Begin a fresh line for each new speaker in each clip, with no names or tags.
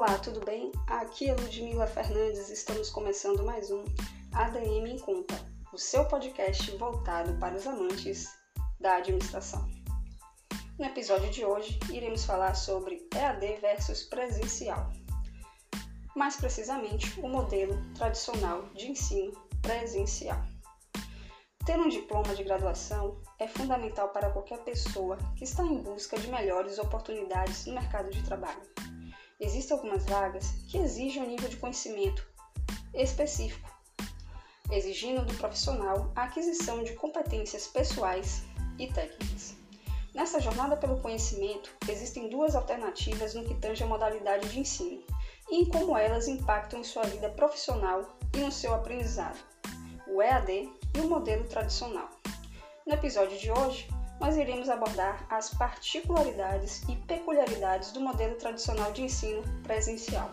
Olá, tudo bem? Aqui é Ludmila Fernandes, estamos começando mais um ADM em Conta, o seu podcast voltado para os amantes da administração. No episódio de hoje, iremos falar sobre EAD versus presencial. Mais precisamente, o modelo tradicional de ensino presencial. Ter um diploma de graduação é fundamental para qualquer pessoa que está em busca de melhores oportunidades no mercado de trabalho. Existem algumas vagas que exigem um nível de conhecimento específico, exigindo do profissional a aquisição de competências pessoais e técnicas. Nessa jornada pelo conhecimento, existem duas alternativas no que tange a modalidade de ensino e em como elas impactam em sua vida profissional e no seu aprendizado: o EAD e o modelo tradicional. No episódio de hoje, nós iremos abordar as particularidades e peculiaridades do modelo tradicional de ensino presencial.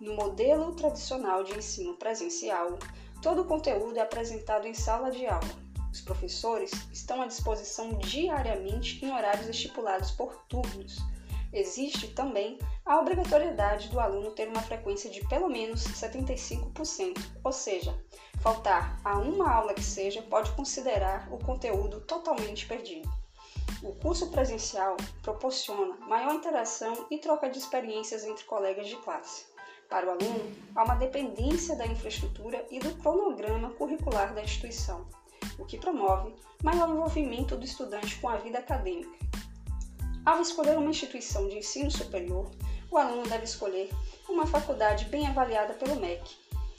No modelo tradicional de ensino presencial, todo o conteúdo é apresentado em sala de aula. Os professores estão à disposição diariamente em horários estipulados por turnos. Existe também a obrigatoriedade do aluno ter uma frequência de pelo menos 75%, ou seja, faltar a uma aula que seja pode considerar o conteúdo totalmente perdido. O curso presencial proporciona maior interação e troca de experiências entre colegas de classe. Para o aluno, há uma dependência da infraestrutura e do cronograma curricular da instituição, o que promove maior envolvimento do estudante com a vida acadêmica. Ao escolher uma instituição de ensino superior, o aluno deve escolher uma faculdade bem avaliada pelo MEC,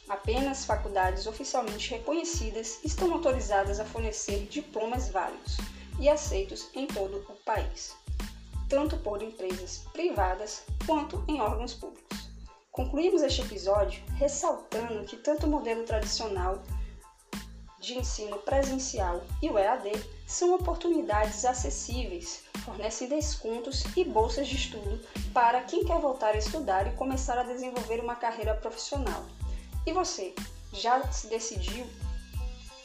Apenas faculdades oficialmente reconhecidas estão autorizadas a fornecer diplomas válidos e aceitos em todo o país, tanto por empresas privadas quanto em órgãos públicos. Concluímos este episódio ressaltando que tanto o modelo tradicional de ensino presencial e o EAD são oportunidades acessíveis, fornecem descontos e bolsas de estudo para quem quer voltar a estudar e começar a desenvolver uma carreira profissional. E você, já se decidiu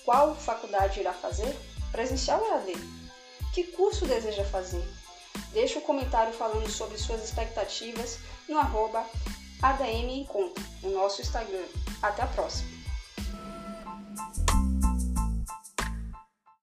qual faculdade irá fazer? Presencial ou AD? Que curso deseja fazer? Deixe um comentário falando sobre suas expectativas no arroba ADM no nosso Instagram. Até a próxima!